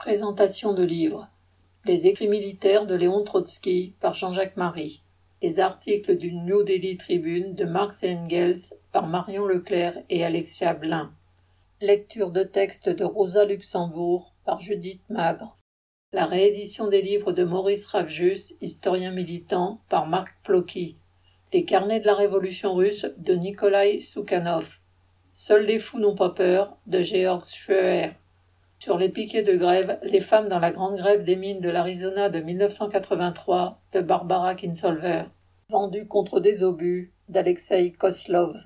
Présentation de livres. Les écrits militaires de Léon Trotsky par Jean-Jacques Marie. Les articles du New Delhi Tribune de Marx et Engels par Marion Leclerc et Alexia Blin. Lecture de textes de Rosa Luxembourg par Judith Magre. La réédition des livres de Maurice Ravjus, historien militant, par Marc Plocky. Les carnets de la Révolution russe de Nikolai Soukhanov. Seuls les fous n'ont pas peur de Georg Scheuer. Sur les piquets de grève, les femmes dans la grande grève des mines de l'Arizona de 1983 de Barbara Kinsolver. Vendu contre des obus d'Alexei Koslov.